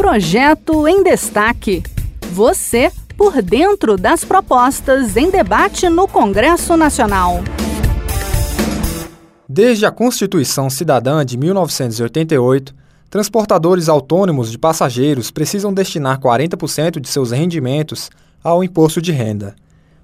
Projeto em Destaque. Você por dentro das propostas em debate no Congresso Nacional. Desde a Constituição Cidadã de 1988, transportadores autônomos de passageiros precisam destinar 40% de seus rendimentos ao imposto de renda.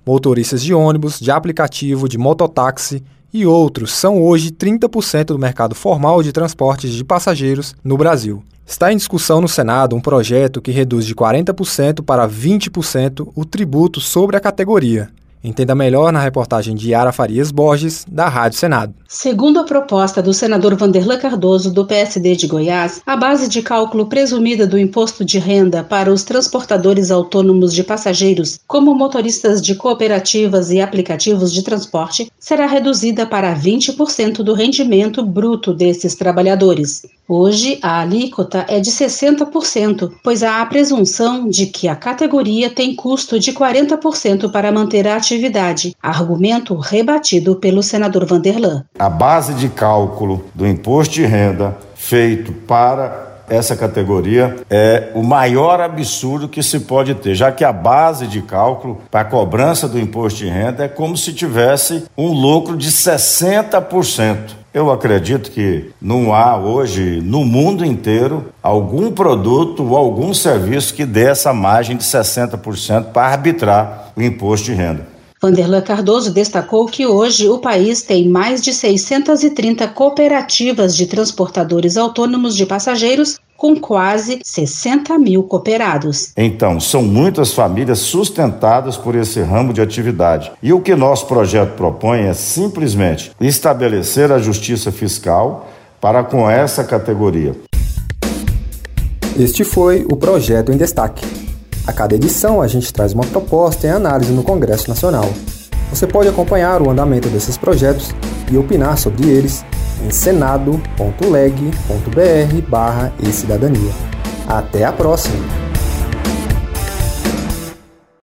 Motoristas de ônibus, de aplicativo, de mototáxi e outros são hoje 30% do mercado formal de transportes de passageiros no Brasil. Está em discussão no Senado um projeto que reduz de 40% para 20% o tributo sobre a categoria. Entenda melhor na reportagem de Yara Farias Borges, da Rádio Senado. Segundo a proposta do senador Vanderlan Cardoso, do PSD de Goiás, a base de cálculo presumida do imposto de renda para os transportadores autônomos de passageiros, como motoristas de cooperativas e aplicativos de transporte, será reduzida para 20% do rendimento bruto desses trabalhadores. Hoje, a alíquota é de 60%, pois há a presunção de que a categoria tem custo de 40% para manter a atividade, argumento rebatido pelo senador Vanderlan. A base de cálculo do imposto de renda feito para essa categoria é o maior absurdo que se pode ter, já que a base de cálculo para a cobrança do imposto de renda é como se tivesse um lucro de 60%. Eu acredito que não há hoje no mundo inteiro algum produto ou algum serviço que dê essa margem de 60% para arbitrar o imposto de renda. Vanderlan Cardoso destacou que hoje o país tem mais de 630 cooperativas de transportadores autônomos de passageiros com quase 60 mil cooperados. Então, são muitas famílias sustentadas por esse ramo de atividade. E o que nosso projeto propõe é simplesmente estabelecer a justiça fiscal para com essa categoria. Este foi o projeto em destaque. A cada edição a gente traz uma proposta em análise no Congresso Nacional. Você pode acompanhar o andamento desses projetos e opinar sobre eles em senado.leg.br barra e cidadania. Até a próxima!